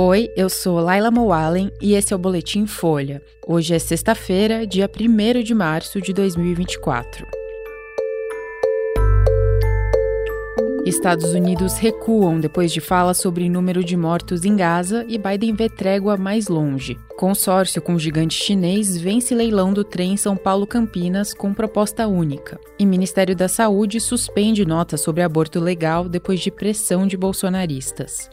Oi, eu sou Laila Moalen e esse é o Boletim Folha. Hoje é sexta-feira, dia 1 de março de 2024. Estados Unidos recuam depois de fala sobre número de mortos em Gaza e Biden vê trégua mais longe. Consórcio com o gigante chinês vence leilão do trem São Paulo-Campinas com proposta única. E Ministério da Saúde suspende nota sobre aborto legal depois de pressão de bolsonaristas.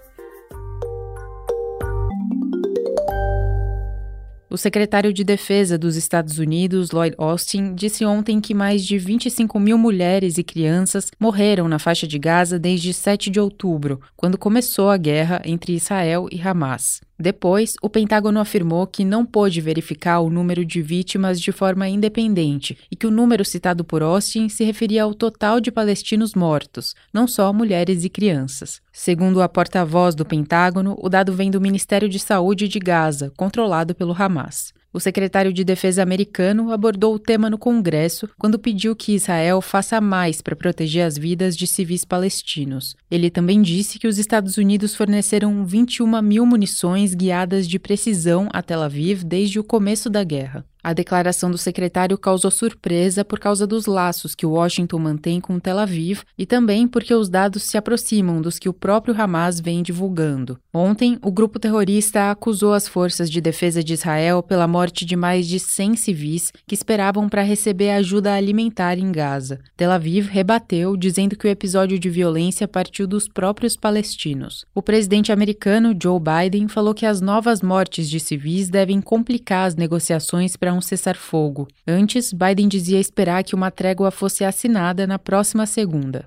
O secretário de Defesa dos Estados Unidos, Lloyd Austin, disse ontem que mais de 25 mil mulheres e crianças morreram na faixa de Gaza desde 7 de outubro, quando começou a guerra entre Israel e Hamas. Depois, o Pentágono afirmou que não pôde verificar o número de vítimas de forma independente e que o número citado por Austin se referia ao total de palestinos mortos, não só mulheres e crianças. Segundo a porta-voz do Pentágono, o dado vem do Ministério de Saúde de Gaza, controlado pelo Hamas. O secretário de Defesa americano abordou o tema no Congresso quando pediu que Israel faça mais para proteger as vidas de civis palestinos. Ele também disse que os Estados Unidos forneceram 21 mil munições guiadas de precisão a Tel Aviv desde o começo da guerra. A declaração do secretário causou surpresa por causa dos laços que Washington mantém com Tel Aviv e também porque os dados se aproximam dos que o próprio Hamas vem divulgando. Ontem, o grupo terrorista acusou as forças de defesa de Israel pela morte de mais de 100 civis que esperavam para receber ajuda alimentar em Gaza. Tel Aviv rebateu, dizendo que o episódio de violência partiu dos próprios palestinos. O presidente americano Joe Biden falou que as novas mortes de civis devem complicar as negociações para um cessar-fogo. Antes, Biden dizia esperar que uma trégua fosse assinada na próxima segunda.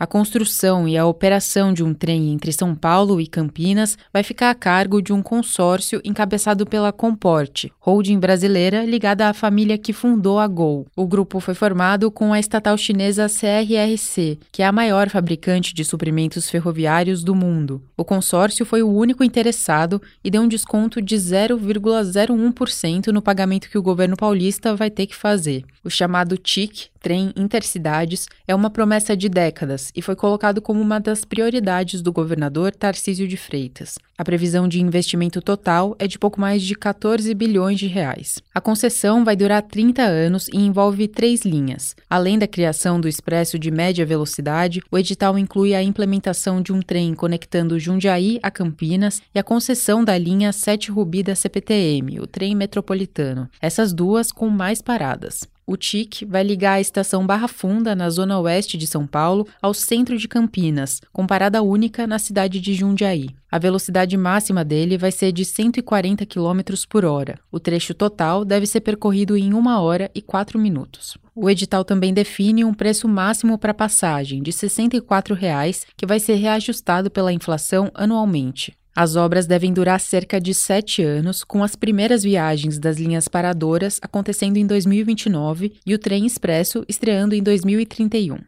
A construção e a operação de um trem entre São Paulo e Campinas vai ficar a cargo de um consórcio encabeçado pela Comporte, holding brasileira ligada à família que fundou a Gol. O grupo foi formado com a estatal chinesa CRRC, que é a maior fabricante de suprimentos ferroviários do mundo. O consórcio foi o único interessado e deu um desconto de 0,01% no pagamento que o governo paulista vai ter que fazer. O chamado TIC, Trem Intercidades, é uma promessa de décadas e foi colocado como uma das prioridades do governador Tarcísio de Freitas. A previsão de investimento total é de pouco mais de 14 bilhões de reais. A concessão vai durar 30 anos e envolve três linhas. Além da criação do expresso de média velocidade, o edital inclui a implementação de um trem conectando Jundiaí a Campinas e a concessão da linha 7 Rubi da CPTM, o trem metropolitano. Essas duas com mais paradas. O TIC vai ligar a estação Barra Funda, na zona oeste de São Paulo, ao centro de Campinas, com parada única na cidade de Jundiaí. A velocidade máxima dele vai ser de 140 km por hora. O trecho total deve ser percorrido em 1 hora e 4 minutos. O edital também define um preço máximo para passagem de 64 reais, que vai ser reajustado pela inflação anualmente. As obras devem durar cerca de sete anos, com as primeiras viagens das linhas paradoras acontecendo em 2029 e o trem expresso estreando em 2031.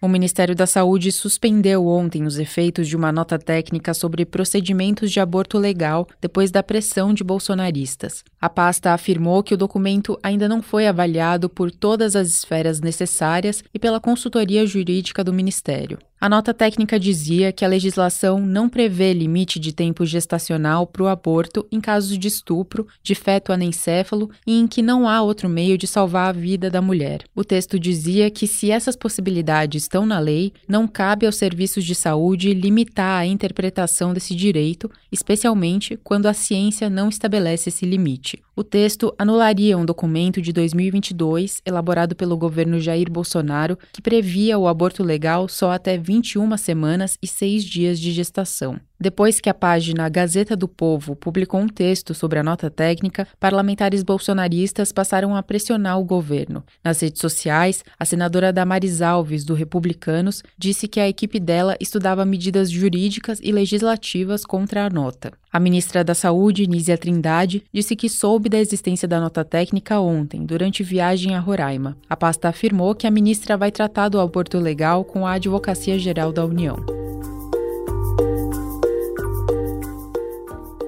O Ministério da Saúde suspendeu ontem os efeitos de uma nota técnica sobre procedimentos de aborto legal depois da pressão de bolsonaristas. A pasta afirmou que o documento ainda não foi avaliado por todas as esferas necessárias e pela consultoria jurídica do Ministério. A nota técnica dizia que a legislação não prevê limite de tempo gestacional para o aborto em casos de estupro, de feto anencéfalo e em que não há outro meio de salvar a vida da mulher. O texto dizia que, se essas possibilidades estão na lei, não cabe aos serviços de saúde limitar a interpretação desse direito, especialmente quando a ciência não estabelece esse limite. O texto anularia um documento de 2022 elaborado pelo governo Jair Bolsonaro que previa o aborto legal só até 21 semanas e 6 dias de gestação. Depois que a página Gazeta do Povo publicou um texto sobre a nota técnica, parlamentares bolsonaristas passaram a pressionar o governo. Nas redes sociais, a senadora Damares Alves, do Republicanos, disse que a equipe dela estudava medidas jurídicas e legislativas contra a nota. A ministra da Saúde, Nízia Trindade, disse que soube da existência da nota técnica ontem, durante viagem a Roraima. A pasta afirmou que a ministra vai tratar do aborto legal com a Advocacia Geral da União.